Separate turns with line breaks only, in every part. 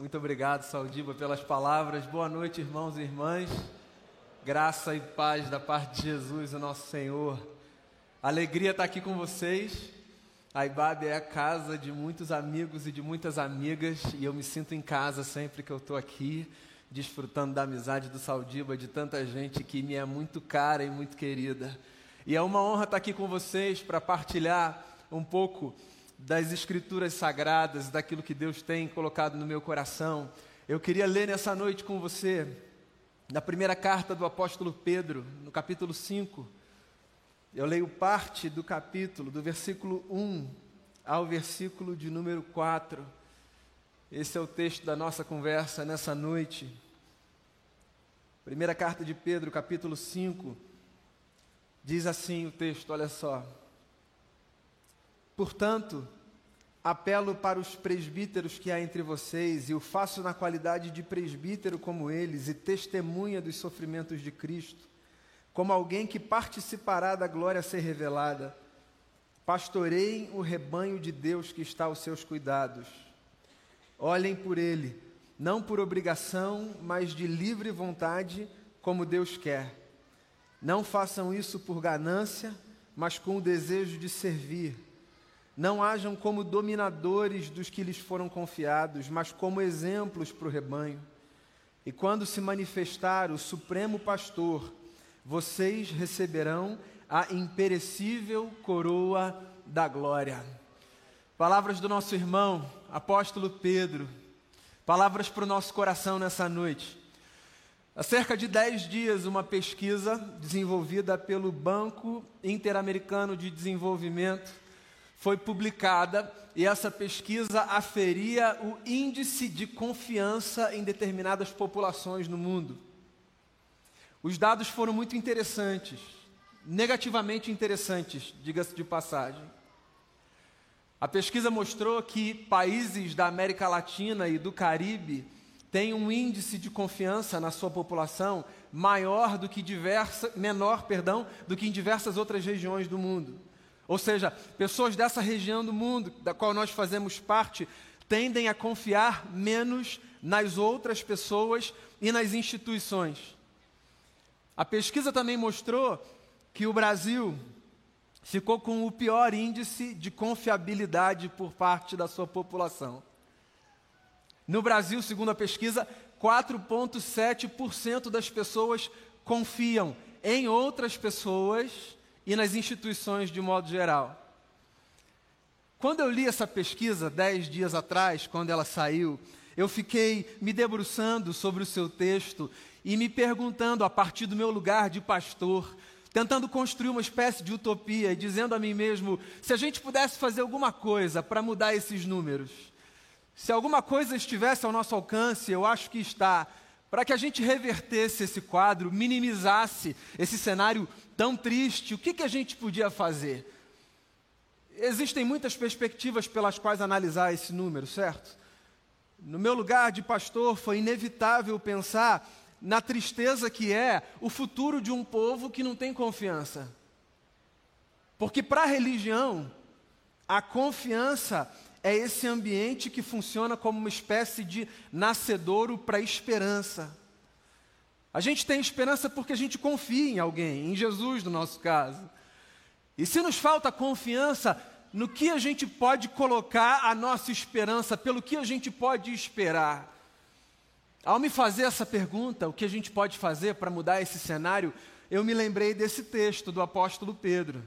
Muito obrigado, Saldiba, pelas palavras. Boa noite, irmãos e irmãs. Graça e paz da parte de Jesus, o nosso Senhor. Alegria estar aqui com vocês. A IBAB é a casa de muitos amigos e de muitas amigas, e eu me sinto em casa sempre que eu estou aqui, desfrutando da amizade do Saldiba, de tanta gente que me é muito cara e muito querida. E é uma honra estar aqui com vocês para partilhar um pouco das Escrituras Sagradas, daquilo que Deus tem colocado no meu coração. Eu queria ler nessa noite com você, na primeira carta do apóstolo Pedro, no capítulo 5. Eu leio parte do capítulo, do versículo 1 ao versículo de número 4. Esse é o texto da nossa conversa nessa noite. Primeira carta de Pedro, capítulo 5. Diz assim o texto, olha só. Portanto, apelo para os presbíteros que há entre vocês, e o faço na qualidade de presbítero como eles, e testemunha dos sofrimentos de Cristo, como alguém que participará da glória a ser revelada. Pastoreiem o rebanho de Deus que está aos seus cuidados. Olhem por ele, não por obrigação, mas de livre vontade, como Deus quer. Não façam isso por ganância, mas com o desejo de servir não hajam como dominadores dos que lhes foram confiados, mas como exemplos para o rebanho. E quando se manifestar o Supremo Pastor, vocês receberão a imperecível coroa da glória. Palavras do nosso irmão, apóstolo Pedro, palavras para o nosso coração nessa noite. Há cerca de dez dias, uma pesquisa desenvolvida pelo Banco Interamericano de Desenvolvimento foi publicada e essa pesquisa aferia o índice de confiança em determinadas populações no mundo. Os dados foram muito interessantes, negativamente interessantes, diga-se de passagem. A pesquisa mostrou que países da América Latina e do Caribe têm um índice de confiança na sua população maior do que diversa, menor, perdão, do que em diversas outras regiões do mundo. Ou seja, pessoas dessa região do mundo, da qual nós fazemos parte, tendem a confiar menos nas outras pessoas e nas instituições. A pesquisa também mostrou que o Brasil ficou com o pior índice de confiabilidade por parte da sua população. No Brasil, segundo a pesquisa, 4,7% das pessoas confiam em outras pessoas e nas instituições de modo geral. Quando eu li essa pesquisa dez dias atrás, quando ela saiu, eu fiquei me debruçando sobre o seu texto e me perguntando, a partir do meu lugar de pastor, tentando construir uma espécie de utopia e dizendo a mim mesmo: se a gente pudesse fazer alguma coisa para mudar esses números, se alguma coisa estivesse ao nosso alcance, eu acho que está, para que a gente revertesse esse quadro, minimizasse esse cenário tão triste, o que, que a gente podia fazer? Existem muitas perspectivas pelas quais analisar esse número, certo? No meu lugar de pastor, foi inevitável pensar na tristeza que é o futuro de um povo que não tem confiança. Porque para a religião, a confiança é esse ambiente que funciona como uma espécie de nascedouro para esperança. A gente tem esperança porque a gente confia em alguém, em Jesus no nosso caso. E se nos falta confiança, no que a gente pode colocar a nossa esperança, pelo que a gente pode esperar? Ao me fazer essa pergunta, o que a gente pode fazer para mudar esse cenário, eu me lembrei desse texto do apóstolo Pedro,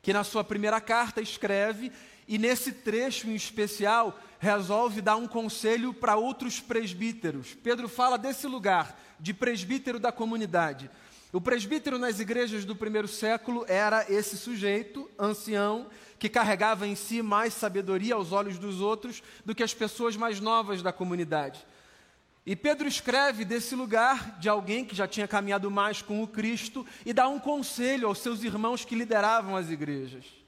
que na sua primeira carta escreve e nesse trecho em especial, resolve dar um conselho para outros presbíteros. Pedro fala desse lugar, de presbítero da comunidade. O presbítero nas igrejas do primeiro século era esse sujeito, ancião, que carregava em si mais sabedoria aos olhos dos outros do que as pessoas mais novas da comunidade. E Pedro escreve desse lugar de alguém que já tinha caminhado mais com o Cristo e dá um conselho aos seus irmãos que lideravam as igrejas.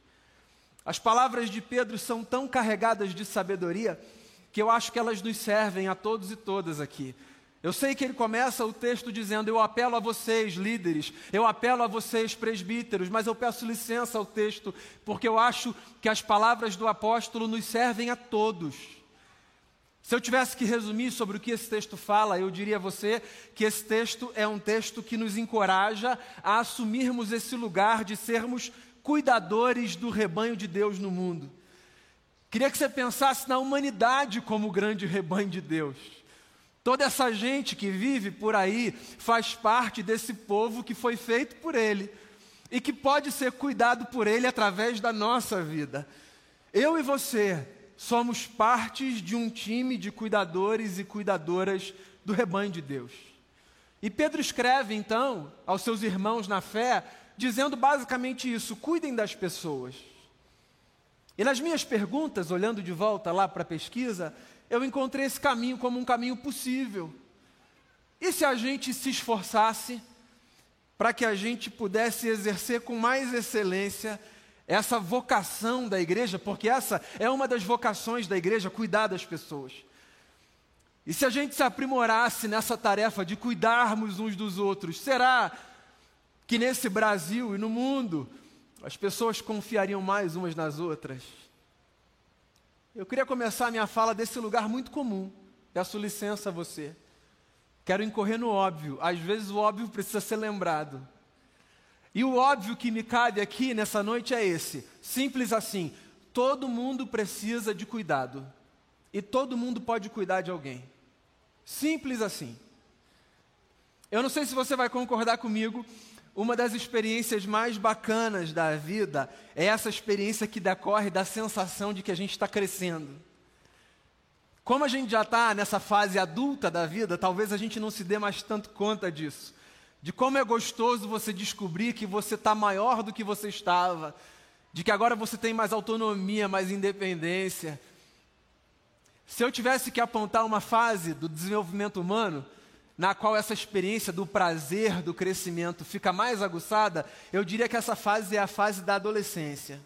As palavras de Pedro são tão carregadas de sabedoria que eu acho que elas nos servem a todos e todas aqui. Eu sei que ele começa o texto dizendo: Eu apelo a vocês, líderes, eu apelo a vocês, presbíteros, mas eu peço licença ao texto, porque eu acho que as palavras do apóstolo nos servem a todos. Se eu tivesse que resumir sobre o que esse texto fala, eu diria a você que esse texto é um texto que nos encoraja a assumirmos esse lugar de sermos cuidadores do rebanho de Deus no mundo. Queria que você pensasse na humanidade como o grande rebanho de Deus. Toda essa gente que vive por aí faz parte desse povo que foi feito por Ele e que pode ser cuidado por Ele através da nossa vida. Eu e você somos partes de um time de cuidadores e cuidadoras do rebanho de Deus. E Pedro escreve então aos seus irmãos na fé, dizendo basicamente isso: cuidem das pessoas. E nas minhas perguntas, olhando de volta lá para a pesquisa, eu encontrei esse caminho como um caminho possível. E se a gente se esforçasse para que a gente pudesse exercer com mais excelência essa vocação da igreja, porque essa é uma das vocações da igreja, cuidar das pessoas. E se a gente se aprimorasse nessa tarefa de cuidarmos uns dos outros, será que nesse Brasil e no mundo as pessoas confiariam mais umas nas outras? Eu queria começar a minha fala desse lugar muito comum. Peço licença a você. Quero incorrer no óbvio. Às vezes o óbvio precisa ser lembrado. E o óbvio que me cabe aqui nessa noite é esse: simples assim. Todo mundo precisa de cuidado. E todo mundo pode cuidar de alguém. Simples assim. Eu não sei se você vai concordar comigo, uma das experiências mais bacanas da vida é essa experiência que decorre da sensação de que a gente está crescendo. Como a gente já está nessa fase adulta da vida, talvez a gente não se dê mais tanto conta disso de como é gostoso você descobrir que você está maior do que você estava, de que agora você tem mais autonomia, mais independência. Se eu tivesse que apontar uma fase do desenvolvimento humano, na qual essa experiência do prazer, do crescimento fica mais aguçada, eu diria que essa fase é a fase da adolescência.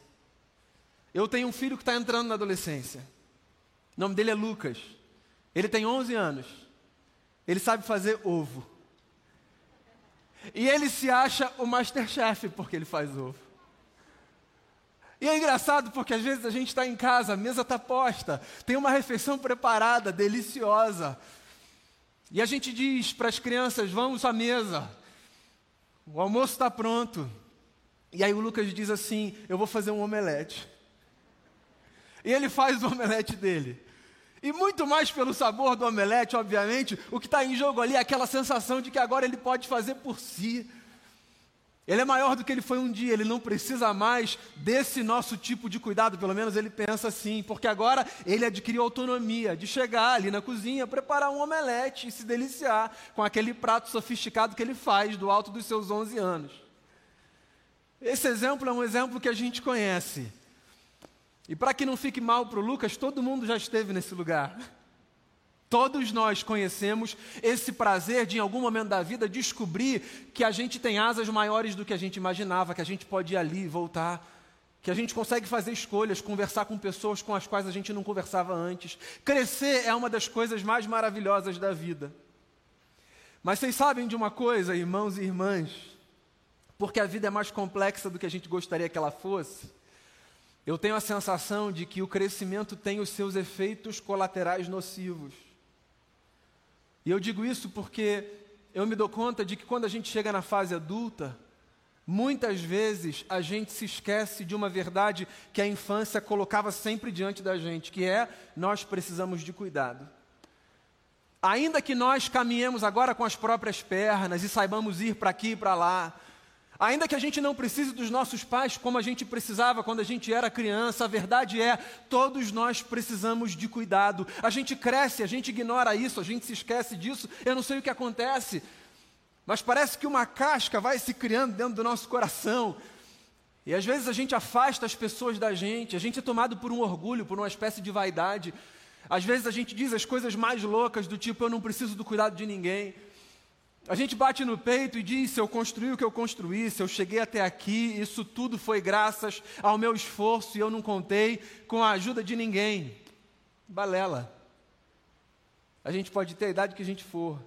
Eu tenho um filho que está entrando na adolescência. O nome dele é Lucas. Ele tem 11 anos. Ele sabe fazer ovo. E ele se acha o Masterchef porque ele faz ovo. E é engraçado porque às vezes a gente está em casa, a mesa está posta, tem uma refeição preparada, deliciosa. E a gente diz para as crianças: vamos à mesa, o almoço está pronto. E aí o Lucas diz assim: eu vou fazer um omelete. E ele faz o omelete dele. E muito mais pelo sabor do omelete, obviamente, o que está em jogo ali é aquela sensação de que agora ele pode fazer por si. Ele é maior do que ele foi um dia, ele não precisa mais desse nosso tipo de cuidado, pelo menos ele pensa assim, porque agora ele adquiriu autonomia de chegar ali na cozinha, preparar um omelete e se deliciar com aquele prato sofisticado que ele faz do alto dos seus 11 anos. Esse exemplo é um exemplo que a gente conhece. E para que não fique mal para o Lucas, todo mundo já esteve nesse lugar. Todos nós conhecemos esse prazer de, em algum momento da vida, descobrir que a gente tem asas maiores do que a gente imaginava, que a gente pode ir ali e voltar, que a gente consegue fazer escolhas, conversar com pessoas com as quais a gente não conversava antes. Crescer é uma das coisas mais maravilhosas da vida. Mas vocês sabem de uma coisa, irmãos e irmãs, porque a vida é mais complexa do que a gente gostaria que ela fosse. Eu tenho a sensação de que o crescimento tem os seus efeitos colaterais nocivos. E eu digo isso porque eu me dou conta de que quando a gente chega na fase adulta, muitas vezes a gente se esquece de uma verdade que a infância colocava sempre diante da gente, que é nós precisamos de cuidado. Ainda que nós caminhemos agora com as próprias pernas e saibamos ir para aqui e para lá, Ainda que a gente não precise dos nossos pais como a gente precisava quando a gente era criança, a verdade é, todos nós precisamos de cuidado. A gente cresce, a gente ignora isso, a gente se esquece disso, eu não sei o que acontece. Mas parece que uma casca vai se criando dentro do nosso coração. E às vezes a gente afasta as pessoas da gente, a gente é tomado por um orgulho, por uma espécie de vaidade. Às vezes a gente diz as coisas mais loucas, do tipo, eu não preciso do cuidado de ninguém. A gente bate no peito e diz: se eu construí o que eu construí, se eu cheguei até aqui, isso tudo foi graças ao meu esforço e eu não contei com a ajuda de ninguém. Balela. A gente pode ter a idade que a gente for.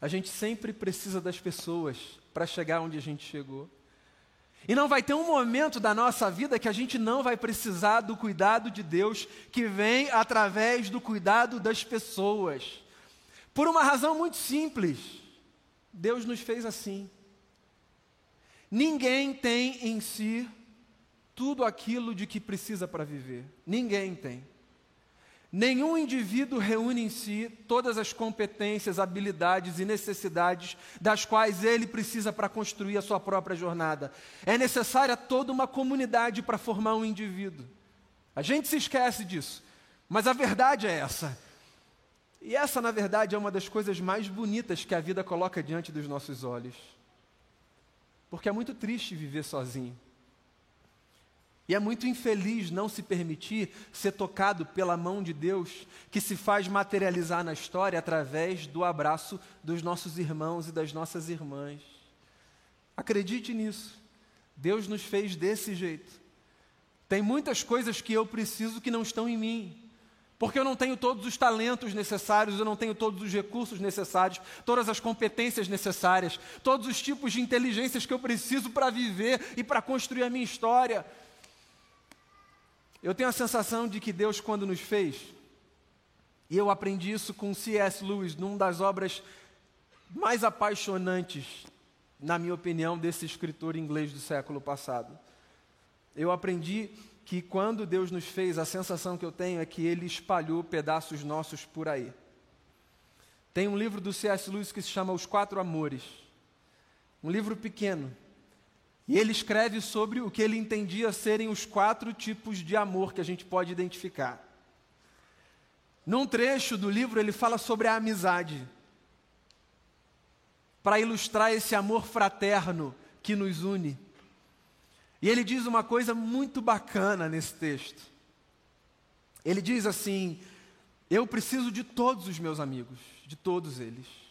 A gente sempre precisa das pessoas para chegar onde a gente chegou. E não vai ter um momento da nossa vida que a gente não vai precisar do cuidado de Deus que vem através do cuidado das pessoas. Por uma razão muito simples. Deus nos fez assim. Ninguém tem em si tudo aquilo de que precisa para viver. Ninguém tem. Nenhum indivíduo reúne em si todas as competências, habilidades e necessidades das quais ele precisa para construir a sua própria jornada. É necessária toda uma comunidade para formar um indivíduo. A gente se esquece disso, mas a verdade é essa. E essa, na verdade, é uma das coisas mais bonitas que a vida coloca diante dos nossos olhos. Porque é muito triste viver sozinho. E é muito infeliz não se permitir ser tocado pela mão de Deus, que se faz materializar na história através do abraço dos nossos irmãos e das nossas irmãs. Acredite nisso. Deus nos fez desse jeito. Tem muitas coisas que eu preciso que não estão em mim. Porque eu não tenho todos os talentos necessários, eu não tenho todos os recursos necessários, todas as competências necessárias, todos os tipos de inteligências que eu preciso para viver e para construir a minha história. Eu tenho a sensação de que Deus, quando nos fez, e eu aprendi isso com C.S. Lewis, numa das obras mais apaixonantes, na minha opinião, desse escritor inglês do século passado. Eu aprendi que quando Deus nos fez, a sensação que eu tenho é que Ele espalhou pedaços nossos por aí. Tem um livro do C.S. Lewis que se chama Os Quatro Amores. Um livro pequeno, e ele escreve sobre o que ele entendia serem os quatro tipos de amor que a gente pode identificar. Num trecho do livro, ele fala sobre a amizade, para ilustrar esse amor fraterno que nos une. E ele diz uma coisa muito bacana nesse texto. Ele diz assim: Eu preciso de todos os meus amigos, de todos eles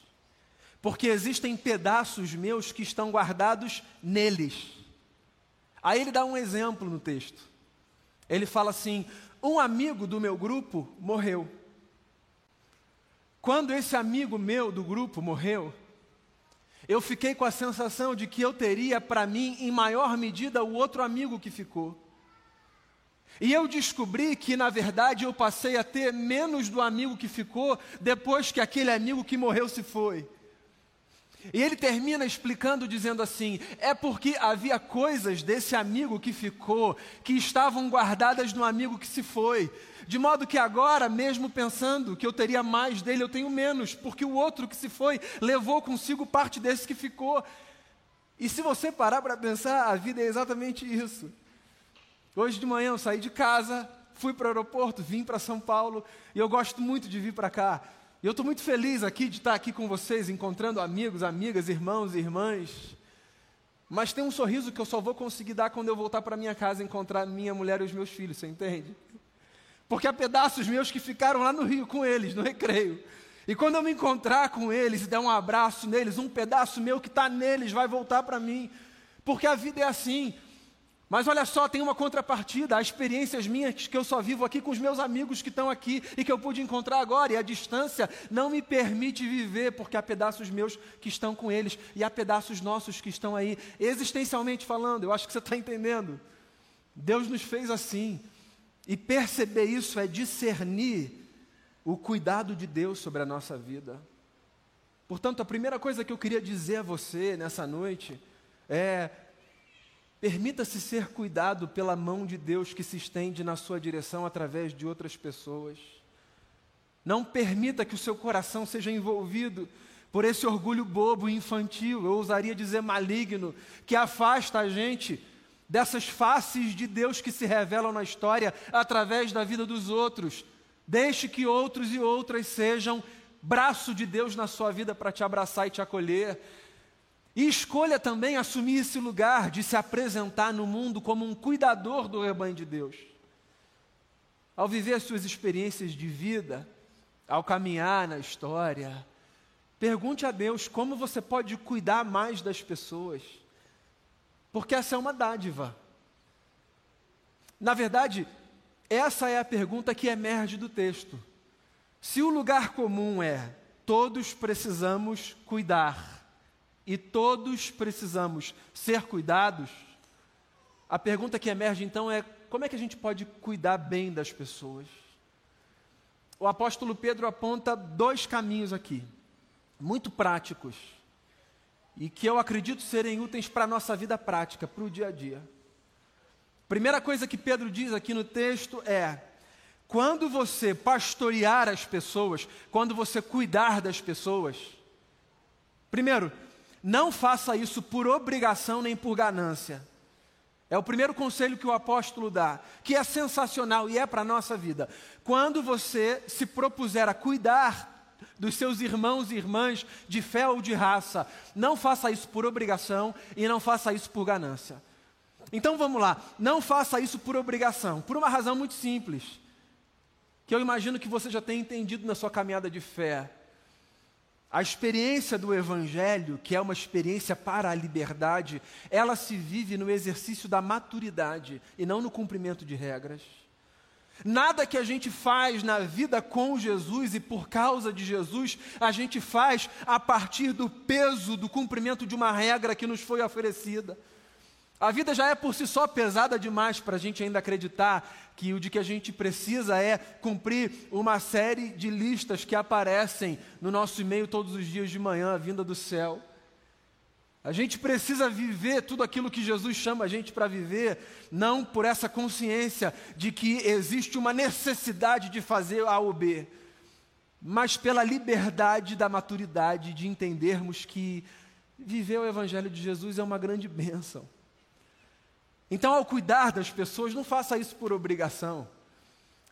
porque existem pedaços meus que estão guardados neles. Aí ele dá um exemplo no texto. Ele fala assim: um amigo do meu grupo morreu. Quando esse amigo meu do grupo morreu, eu fiquei com a sensação de que eu teria para mim, em maior medida, o outro amigo que ficou. E eu descobri que, na verdade, eu passei a ter menos do amigo que ficou depois que aquele amigo que morreu se foi. E ele termina explicando dizendo assim: é porque havia coisas desse amigo que ficou que estavam guardadas no amigo que se foi. De modo que agora, mesmo pensando que eu teria mais dele, eu tenho menos, porque o outro que se foi levou consigo parte desse que ficou. E se você parar para pensar, a vida é exatamente isso. Hoje de manhã eu saí de casa, fui para o aeroporto, vim para São Paulo, e eu gosto muito de vir para cá. E eu estou muito feliz aqui de estar aqui com vocês, encontrando amigos, amigas, irmãos e irmãs. Mas tem um sorriso que eu só vou conseguir dar quando eu voltar para minha casa e encontrar minha mulher e os meus filhos, você entende? Porque há pedaços meus que ficaram lá no Rio com eles, no recreio. E quando eu me encontrar com eles e der um abraço neles, um pedaço meu que está neles vai voltar para mim. Porque a vida é assim. Mas olha só, tem uma contrapartida, há experiências minhas que eu só vivo aqui com os meus amigos que estão aqui e que eu pude encontrar agora, e a distância não me permite viver, porque há pedaços meus que estão com eles e há pedaços nossos que estão aí, existencialmente falando, eu acho que você está entendendo. Deus nos fez assim, e perceber isso é discernir o cuidado de Deus sobre a nossa vida. Portanto, a primeira coisa que eu queria dizer a você nessa noite é Permita-se ser cuidado pela mão de Deus que se estende na sua direção através de outras pessoas. Não permita que o seu coração seja envolvido por esse orgulho bobo e infantil, eu ousaria dizer maligno, que afasta a gente dessas faces de Deus que se revelam na história através da vida dos outros. Deixe que outros e outras sejam braço de Deus na sua vida para te abraçar e te acolher. E escolha também assumir esse lugar de se apresentar no mundo como um cuidador do rebanho de Deus. Ao viver as suas experiências de vida, ao caminhar na história, pergunte a Deus como você pode cuidar mais das pessoas, porque essa é uma dádiva. Na verdade, essa é a pergunta que emerge do texto. Se o lugar comum é todos precisamos cuidar, e todos precisamos ser cuidados, a pergunta que emerge então é: como é que a gente pode cuidar bem das pessoas? O apóstolo Pedro aponta dois caminhos aqui, muito práticos, e que eu acredito serem úteis para a nossa vida prática, para o dia a dia. Primeira coisa que Pedro diz aqui no texto é: quando você pastorear as pessoas, quando você cuidar das pessoas, primeiro, não faça isso por obrigação nem por ganância. É o primeiro conselho que o apóstolo dá, que é sensacional e é para a nossa vida. Quando você se propuser a cuidar dos seus irmãos e irmãs de fé ou de raça, não faça isso por obrigação e não faça isso por ganância. Então vamos lá, não faça isso por obrigação, por uma razão muito simples, que eu imagino que você já tenha entendido na sua caminhada de fé. A experiência do Evangelho, que é uma experiência para a liberdade, ela se vive no exercício da maturidade e não no cumprimento de regras. Nada que a gente faz na vida com Jesus e por causa de Jesus, a gente faz a partir do peso do cumprimento de uma regra que nos foi oferecida. A vida já é por si só pesada demais para a gente ainda acreditar que o de que a gente precisa é cumprir uma série de listas que aparecem no nosso e-mail todos os dias de manhã, vinda do céu. A gente precisa viver tudo aquilo que Jesus chama a gente para viver, não por essa consciência de que existe uma necessidade de fazer A ou B, mas pela liberdade da maturidade de entendermos que viver o Evangelho de Jesus é uma grande bênção. Então, ao cuidar das pessoas, não faça isso por obrigação.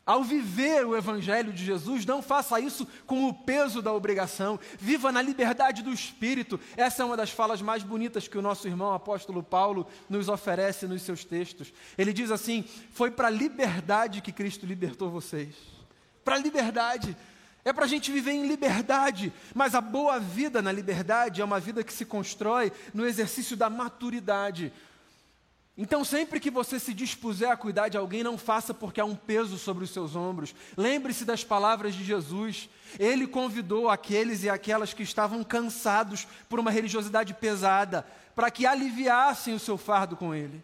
Ao viver o Evangelho de Jesus, não faça isso com o peso da obrigação. Viva na liberdade do Espírito. Essa é uma das falas mais bonitas que o nosso irmão apóstolo Paulo nos oferece nos seus textos. Ele diz assim: Foi para a liberdade que Cristo libertou vocês. Para a liberdade. É para a gente viver em liberdade. Mas a boa vida na liberdade é uma vida que se constrói no exercício da maturidade. Então, sempre que você se dispuser a cuidar de alguém, não faça porque há um peso sobre os seus ombros. Lembre-se das palavras de Jesus. Ele convidou aqueles e aquelas que estavam cansados por uma religiosidade pesada, para que aliviassem o seu fardo com ele.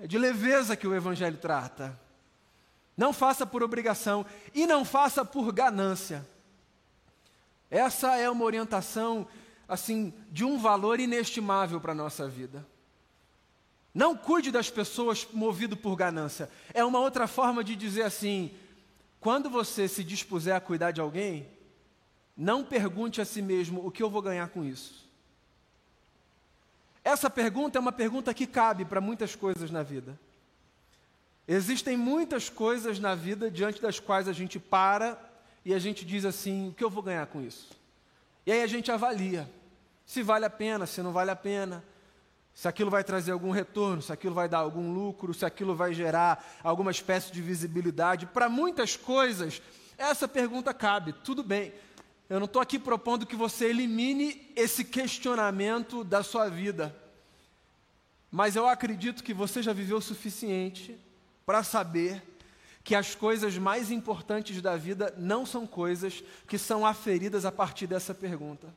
É de leveza que o Evangelho trata. Não faça por obrigação e não faça por ganância. Essa é uma orientação, assim, de um valor inestimável para a nossa vida. Não cuide das pessoas movido por ganância. É uma outra forma de dizer assim: quando você se dispuser a cuidar de alguém, não pergunte a si mesmo o que eu vou ganhar com isso. Essa pergunta é uma pergunta que cabe para muitas coisas na vida. Existem muitas coisas na vida diante das quais a gente para e a gente diz assim: o que eu vou ganhar com isso? E aí a gente avalia se vale a pena, se não vale a pena se aquilo vai trazer algum retorno, se aquilo vai dar algum lucro, se aquilo vai gerar alguma espécie de visibilidade. Para muitas coisas, essa pergunta cabe, tudo bem. Eu não estou aqui propondo que você elimine esse questionamento da sua vida, mas eu acredito que você já viveu o suficiente para saber que as coisas mais importantes da vida não são coisas que são aferidas a partir dessa pergunta.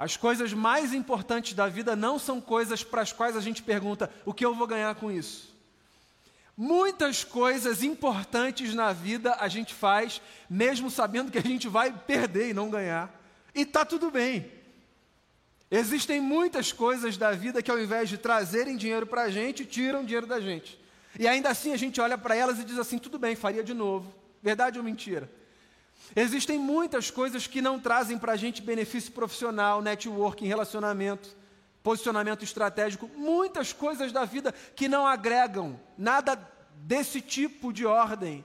As coisas mais importantes da vida não são coisas para as quais a gente pergunta: o que eu vou ganhar com isso? Muitas coisas importantes na vida a gente faz, mesmo sabendo que a gente vai perder e não ganhar. E está tudo bem. Existem muitas coisas da vida que, ao invés de trazerem dinheiro para a gente, tiram dinheiro da gente. E ainda assim a gente olha para elas e diz assim: tudo bem, faria de novo. Verdade ou mentira? Existem muitas coisas que não trazem para a gente benefício profissional, networking, relacionamento, posicionamento estratégico, muitas coisas da vida que não agregam nada desse tipo de ordem.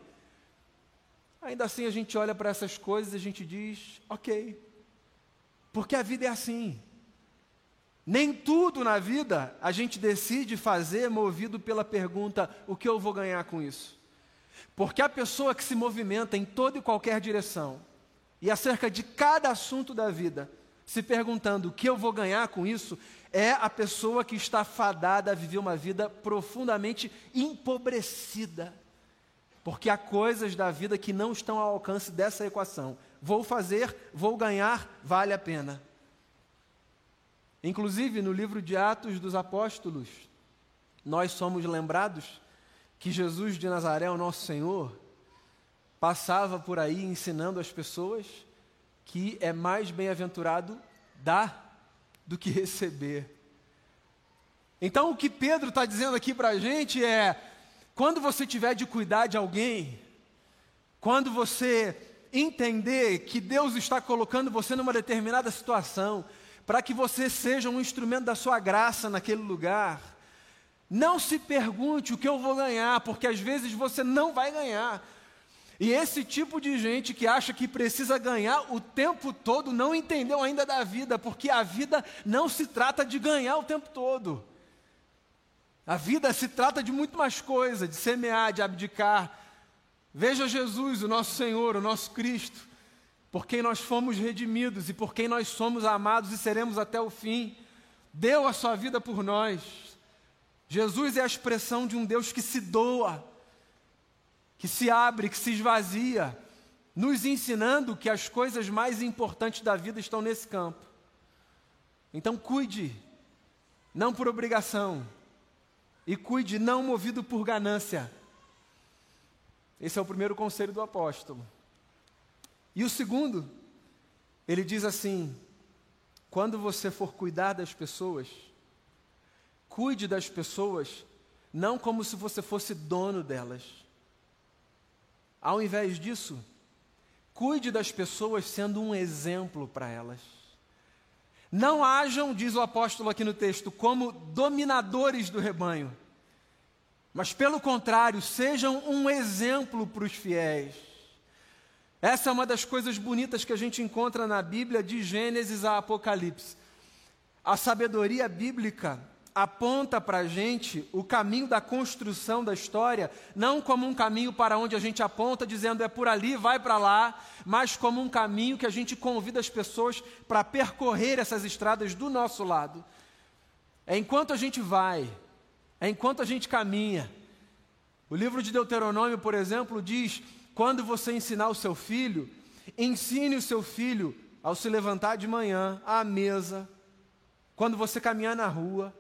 Ainda assim a gente olha para essas coisas e a gente diz, ok, porque a vida é assim. Nem tudo na vida a gente decide fazer movido pela pergunta: o que eu vou ganhar com isso? Porque a pessoa que se movimenta em toda e qualquer direção, e acerca de cada assunto da vida, se perguntando o que eu vou ganhar com isso, é a pessoa que está fadada a viver uma vida profundamente empobrecida. Porque há coisas da vida que não estão ao alcance dessa equação. Vou fazer, vou ganhar, vale a pena. Inclusive, no livro de Atos dos Apóstolos, nós somos lembrados que Jesus de Nazaré, o nosso Senhor, passava por aí ensinando as pessoas que é mais bem-aventurado dar do que receber. Então, o que Pedro está dizendo aqui para a gente é: quando você tiver de cuidar de alguém, quando você entender que Deus está colocando você numa determinada situação, para que você seja um instrumento da sua graça naquele lugar, não se pergunte o que eu vou ganhar, porque às vezes você não vai ganhar. E esse tipo de gente que acha que precisa ganhar o tempo todo não entendeu ainda da vida, porque a vida não se trata de ganhar o tempo todo. A vida se trata de muito mais coisa, de semear, de abdicar. Veja Jesus, o nosso Senhor, o nosso Cristo, por quem nós fomos redimidos e por quem nós somos amados e seremos até o fim. Deu a sua vida por nós. Jesus é a expressão de um Deus que se doa que se abre, que se esvazia, nos ensinando que as coisas mais importantes da vida estão nesse campo. Então cuide, não por obrigação, e cuide não movido por ganância. Esse é o primeiro conselho do apóstolo. E o segundo, ele diz assim: quando você for cuidar das pessoas, cuide das pessoas não como se você fosse dono delas ao invés disso, cuide das pessoas sendo um exemplo para elas. Não hajam, diz o apóstolo aqui no texto, como dominadores do rebanho, mas pelo contrário, sejam um exemplo para os fiéis. Essa é uma das coisas bonitas que a gente encontra na Bíblia, de Gênesis a Apocalipse. A sabedoria bíblica aponta para a gente o caminho da construção da história, não como um caminho para onde a gente aponta dizendo é por ali, vai para lá, mas como um caminho que a gente convida as pessoas para percorrer essas estradas do nosso lado. É enquanto a gente vai, é enquanto a gente caminha. O livro de Deuteronômio, por exemplo, diz: quando você ensinar o seu filho, ensine o seu filho ao se levantar de manhã à mesa, quando você caminhar na rua,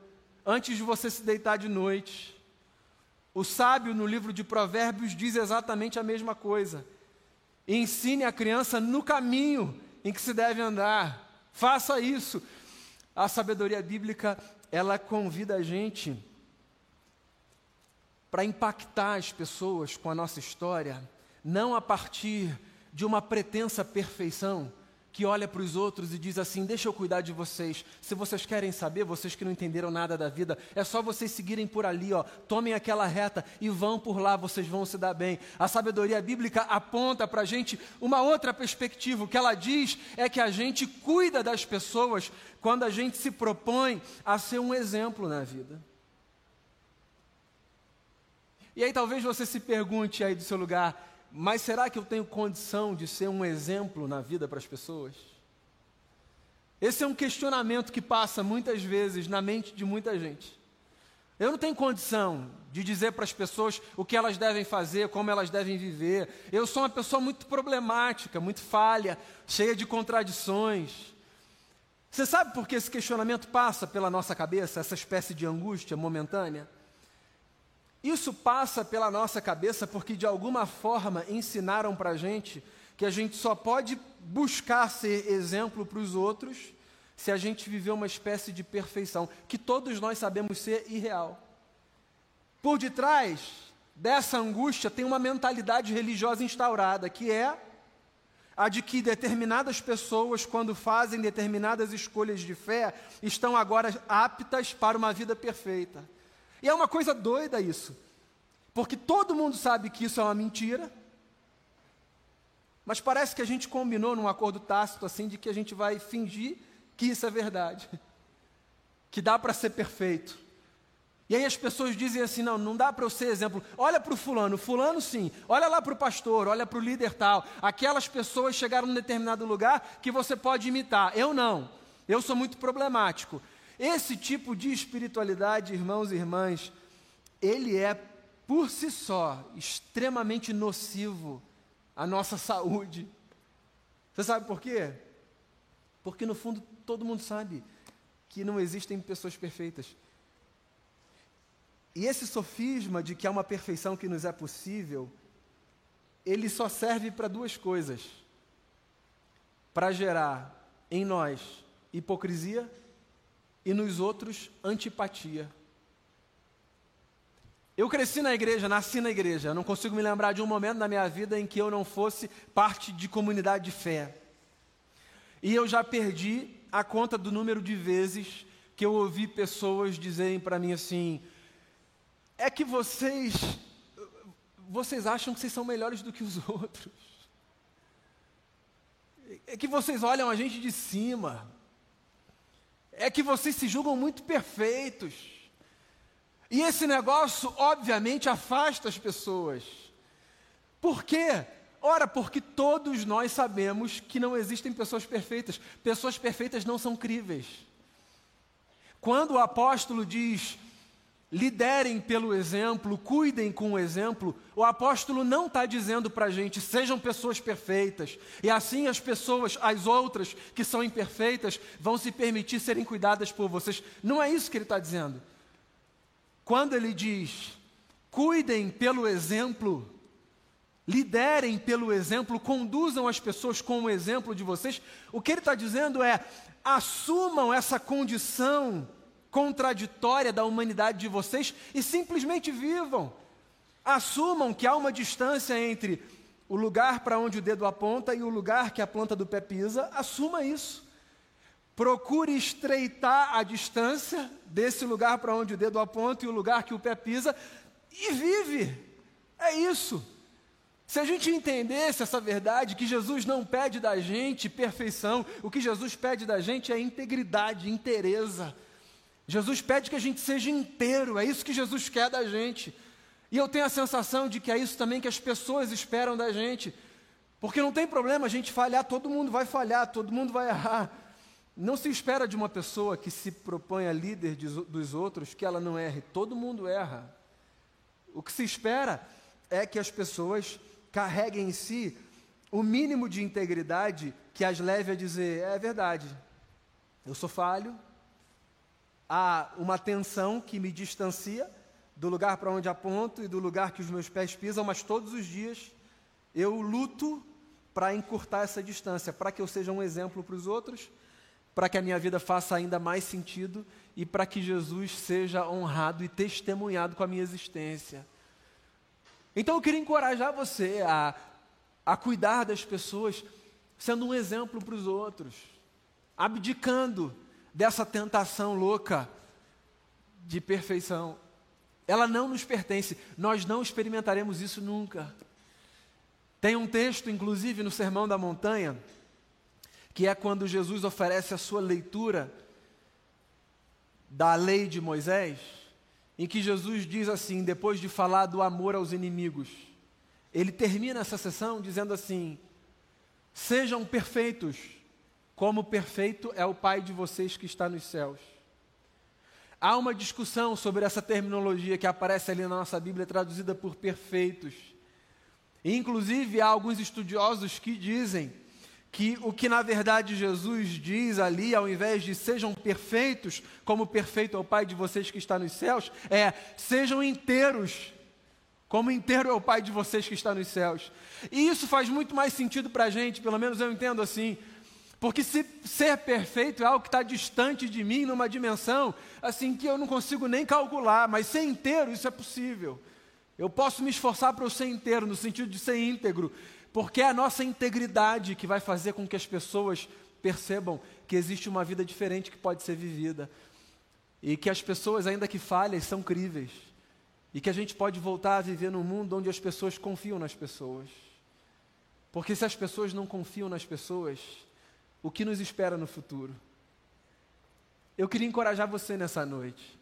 antes de você se deitar de noite. O sábio no livro de Provérbios diz exatamente a mesma coisa. Ensine a criança no caminho em que se deve andar. Faça isso. A sabedoria bíblica, ela convida a gente para impactar as pessoas com a nossa história, não a partir de uma pretensa perfeição, que olha para os outros e diz assim: Deixa eu cuidar de vocês. Se vocês querem saber, vocês que não entenderam nada da vida, é só vocês seguirem por ali, ó. Tomem aquela reta e vão por lá, vocês vão se dar bem. A sabedoria bíblica aponta para a gente uma outra perspectiva. O que ela diz é que a gente cuida das pessoas quando a gente se propõe a ser um exemplo na vida. E aí talvez você se pergunte aí do seu lugar, mas será que eu tenho condição de ser um exemplo na vida para as pessoas? Esse é um questionamento que passa muitas vezes na mente de muita gente. Eu não tenho condição de dizer para as pessoas o que elas devem fazer, como elas devem viver. Eu sou uma pessoa muito problemática, muito falha, cheia de contradições. Você sabe por que esse questionamento passa pela nossa cabeça, essa espécie de angústia momentânea? Isso passa pela nossa cabeça porque, de alguma forma, ensinaram para a gente que a gente só pode buscar ser exemplo para os outros se a gente viver uma espécie de perfeição, que todos nós sabemos ser irreal. Por detrás dessa angústia tem uma mentalidade religiosa instaurada, que é a de que determinadas pessoas, quando fazem determinadas escolhas de fé, estão agora aptas para uma vida perfeita. E é uma coisa doida isso. Porque todo mundo sabe que isso é uma mentira. Mas parece que a gente combinou num acordo tácito assim de que a gente vai fingir que isso é verdade. Que dá para ser perfeito. E aí as pessoas dizem assim: não, não dá para eu ser exemplo. Olha para o fulano, fulano sim. Olha lá para o pastor, olha para o líder tal. Aquelas pessoas chegaram num determinado lugar que você pode imitar. Eu não. Eu sou muito problemático. Esse tipo de espiritualidade, irmãos e irmãs, ele é por si só extremamente nocivo à nossa saúde. Você sabe por quê? Porque no fundo todo mundo sabe que não existem pessoas perfeitas. E esse sofisma de que há uma perfeição que nos é possível, ele só serve para duas coisas: para gerar em nós hipocrisia e nos outros antipatia. Eu cresci na igreja, nasci na igreja, eu não consigo me lembrar de um momento na minha vida em que eu não fosse parte de comunidade de fé. E eu já perdi a conta do número de vezes que eu ouvi pessoas dizerem para mim assim: é que vocês vocês acham que vocês são melhores do que os outros. É que vocês olham a gente de cima. É que vocês se julgam muito perfeitos. E esse negócio, obviamente, afasta as pessoas. Por quê? Ora, porque todos nós sabemos que não existem pessoas perfeitas. Pessoas perfeitas não são críveis. Quando o apóstolo diz, liderem pelo exemplo, cuidem com o exemplo, o apóstolo não está dizendo para a gente, sejam pessoas perfeitas, e assim as pessoas, as outras que são imperfeitas, vão se permitir serem cuidadas por vocês. Não é isso que ele está dizendo. Quando ele diz, cuidem pelo exemplo, liderem pelo exemplo, conduzam as pessoas com o exemplo de vocês, o que ele está dizendo é, assumam essa condição contraditória da humanidade de vocês e simplesmente vivam. Assumam que há uma distância entre o lugar para onde o dedo aponta e o lugar que a planta do pé pisa, assuma isso. Procure estreitar a distância desse lugar para onde o dedo aponta e o lugar que o pé pisa e vive. É isso. Se a gente entendesse essa verdade, que Jesus não pede da gente perfeição, o que Jesus pede da gente é integridade, inteireza. Jesus pede que a gente seja inteiro, é isso que Jesus quer da gente. E eu tenho a sensação de que é isso também que as pessoas esperam da gente. Porque não tem problema a gente falhar, todo mundo vai falhar, todo mundo vai errar. Não se espera de uma pessoa que se propõe a líder de, dos outros que ela não erre, todo mundo erra. O que se espera é que as pessoas carreguem em si o mínimo de integridade que as leve a dizer: é verdade, eu sou falho, há uma tensão que me distancia do lugar para onde aponto e do lugar que os meus pés pisam, mas todos os dias eu luto para encurtar essa distância, para que eu seja um exemplo para os outros, para que a minha vida faça ainda mais sentido e para que Jesus seja honrado e testemunhado com a minha existência. Então eu queria encorajar você a, a cuidar das pessoas, sendo um exemplo para os outros, abdicando dessa tentação louca de perfeição. Ela não nos pertence, nós não experimentaremos isso nunca. Tem um texto, inclusive, no Sermão da Montanha, que é quando Jesus oferece a sua leitura da lei de Moisés, em que Jesus diz assim, depois de falar do amor aos inimigos, ele termina essa sessão dizendo assim: Sejam perfeitos, como perfeito é o Pai de vocês que está nos céus. Há uma discussão sobre essa terminologia que aparece ali na nossa Bíblia, traduzida por perfeitos. Inclusive, há alguns estudiosos que dizem que o que na verdade Jesus diz ali, ao invés de sejam perfeitos, como perfeito é o Pai de vocês que está nos céus, é sejam inteiros, como inteiro é o Pai de vocês que está nos céus. E isso faz muito mais sentido para a gente, pelo menos eu entendo assim, porque se ser perfeito é algo que está distante de mim, numa dimensão assim que eu não consigo nem calcular, mas ser inteiro, isso é possível. Eu posso me esforçar para eu ser inteiro, no sentido de ser íntegro, porque é a nossa integridade que vai fazer com que as pessoas percebam que existe uma vida diferente que pode ser vivida. E que as pessoas, ainda que falhas, são críveis. E que a gente pode voltar a viver num mundo onde as pessoas confiam nas pessoas. Porque se as pessoas não confiam nas pessoas, o que nos espera no futuro. Eu queria encorajar você nessa noite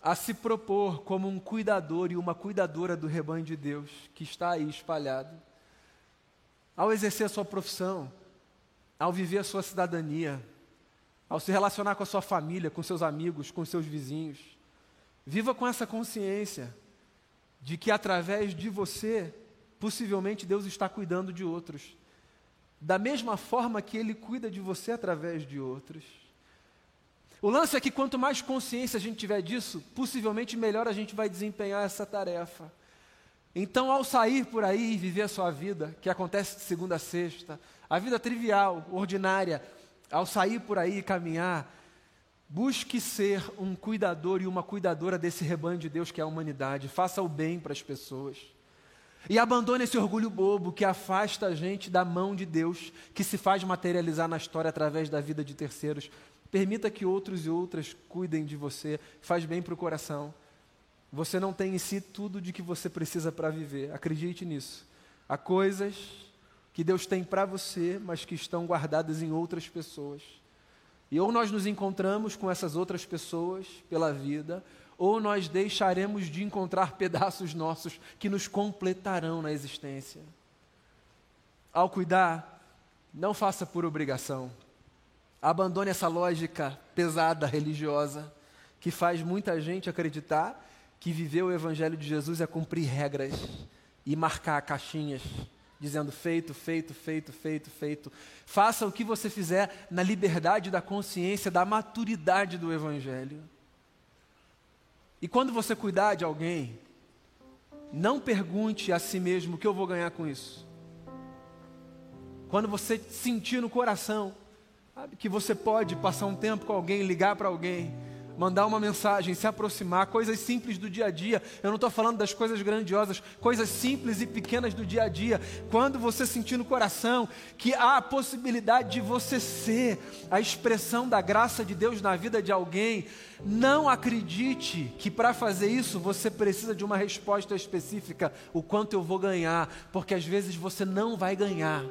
a se propor como um cuidador e uma cuidadora do rebanho de Deus que está aí espalhado. Ao exercer a sua profissão, ao viver a sua cidadania, ao se relacionar com a sua família, com seus amigos, com seus vizinhos, viva com essa consciência de que através de você, possivelmente Deus está cuidando de outros da mesma forma que Ele cuida de você através de outros. O lance é que quanto mais consciência a gente tiver disso, possivelmente melhor a gente vai desempenhar essa tarefa. Então, ao sair por aí e viver a sua vida, que acontece de segunda a sexta, a vida trivial, ordinária, ao sair por aí e caminhar, busque ser um cuidador e uma cuidadora desse rebanho de Deus que é a humanidade. Faça o bem para as pessoas. E abandone esse orgulho bobo que afasta a gente da mão de Deus, que se faz materializar na história através da vida de terceiros. Permita que outros e outras cuidem de você, faz bem para o coração. Você não tem em si tudo de que você precisa para viver, acredite nisso. Há coisas que Deus tem para você, mas que estão guardadas em outras pessoas. E ou nós nos encontramos com essas outras pessoas pela vida, ou nós deixaremos de encontrar pedaços nossos que nos completarão na existência. Ao cuidar, não faça por obrigação. Abandone essa lógica pesada religiosa que faz muita gente acreditar que viver o Evangelho de Jesus é cumprir regras e marcar caixinhas, dizendo feito, feito, feito, feito, feito. Faça o que você fizer na liberdade da consciência, da maturidade do Evangelho. E quando você cuidar de alguém, não pergunte a si mesmo o que eu vou ganhar com isso. Quando você sentir no coração, sabe, que você pode passar um tempo com alguém, ligar para alguém, mandar uma mensagem, se aproximar, coisas simples do dia a dia. Eu não estou falando das coisas grandiosas, coisas simples e pequenas do dia a dia. Quando você sentir no coração que há a possibilidade de você ser a expressão da graça de Deus na vida de alguém, não acredite que para fazer isso você precisa de uma resposta específica: o quanto eu vou ganhar, porque às vezes você não vai ganhar.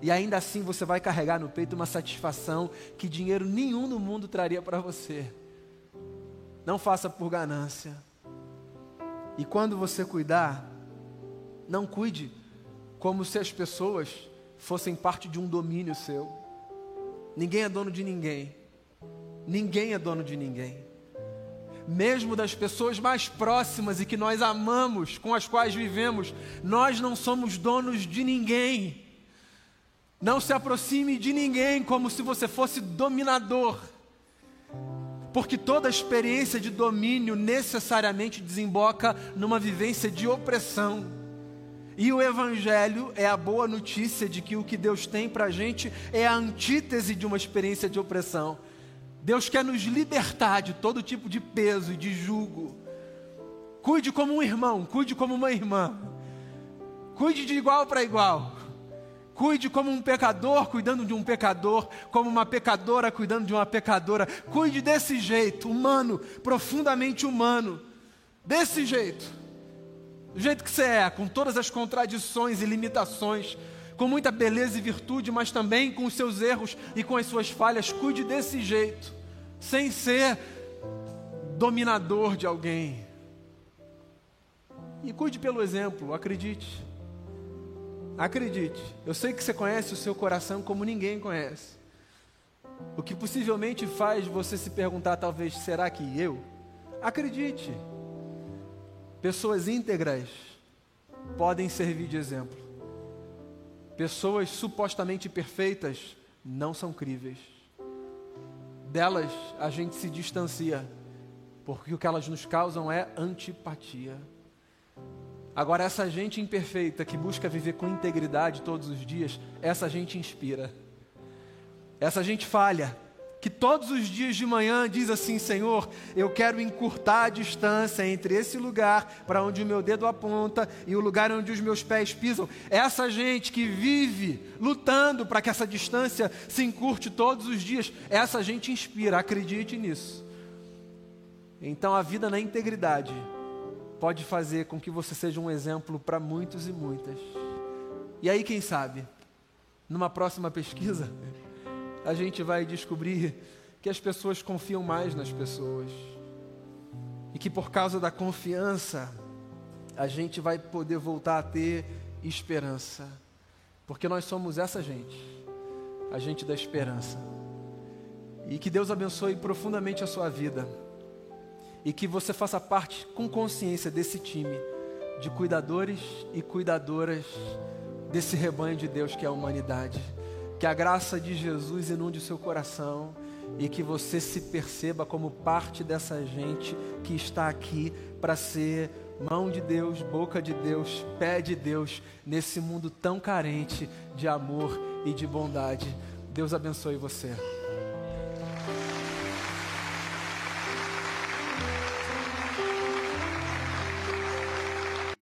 E ainda assim você vai carregar no peito uma satisfação que dinheiro nenhum no mundo traria para você. Não faça por ganância. E quando você cuidar, não cuide como se as pessoas fossem parte de um domínio seu. Ninguém é dono de ninguém. Ninguém é dono de ninguém. Mesmo das pessoas mais próximas e que nós amamos, com as quais vivemos, nós não somos donos de ninguém. Não se aproxime de ninguém como se você fosse dominador. Porque toda experiência de domínio necessariamente desemboca numa vivência de opressão. E o Evangelho é a boa notícia de que o que Deus tem para a gente é a antítese de uma experiência de opressão. Deus quer nos libertar de todo tipo de peso e de jugo. Cuide como um irmão, cuide como uma irmã. Cuide de igual para igual. Cuide como um pecador cuidando de um pecador, como uma pecadora cuidando de uma pecadora. Cuide desse jeito, humano, profundamente humano. Desse jeito. Do jeito que você é, com todas as contradições e limitações, com muita beleza e virtude, mas também com os seus erros e com as suas falhas. Cuide desse jeito, sem ser dominador de alguém. E cuide pelo exemplo, acredite. Acredite, eu sei que você conhece o seu coração como ninguém conhece. O que possivelmente faz você se perguntar, talvez, será que eu? Acredite, pessoas íntegras podem servir de exemplo. Pessoas supostamente perfeitas não são críveis. Delas a gente se distancia, porque o que elas nos causam é antipatia. Agora, essa gente imperfeita que busca viver com integridade todos os dias, essa gente inspira. Essa gente falha, que todos os dias de manhã diz assim: Senhor, eu quero encurtar a distância entre esse lugar para onde o meu dedo aponta e o lugar onde os meus pés pisam. Essa gente que vive lutando para que essa distância se encurte todos os dias, essa gente inspira, acredite nisso. Então, a vida na integridade pode fazer com que você seja um exemplo para muitos e muitas. E aí, quem sabe, numa próxima pesquisa, a gente vai descobrir que as pessoas confiam mais nas pessoas. E que por causa da confiança, a gente vai poder voltar a ter esperança. Porque nós somos essa gente, a gente da esperança. E que Deus abençoe profundamente a sua vida e que você faça parte com consciência desse time de cuidadores e cuidadoras desse rebanho de Deus que é a humanidade. Que a graça de Jesus inunde o seu coração e que você se perceba como parte dessa gente que está aqui para ser mão de Deus, boca de Deus, pé de Deus, nesse mundo tão carente de amor e de bondade. Deus abençoe você.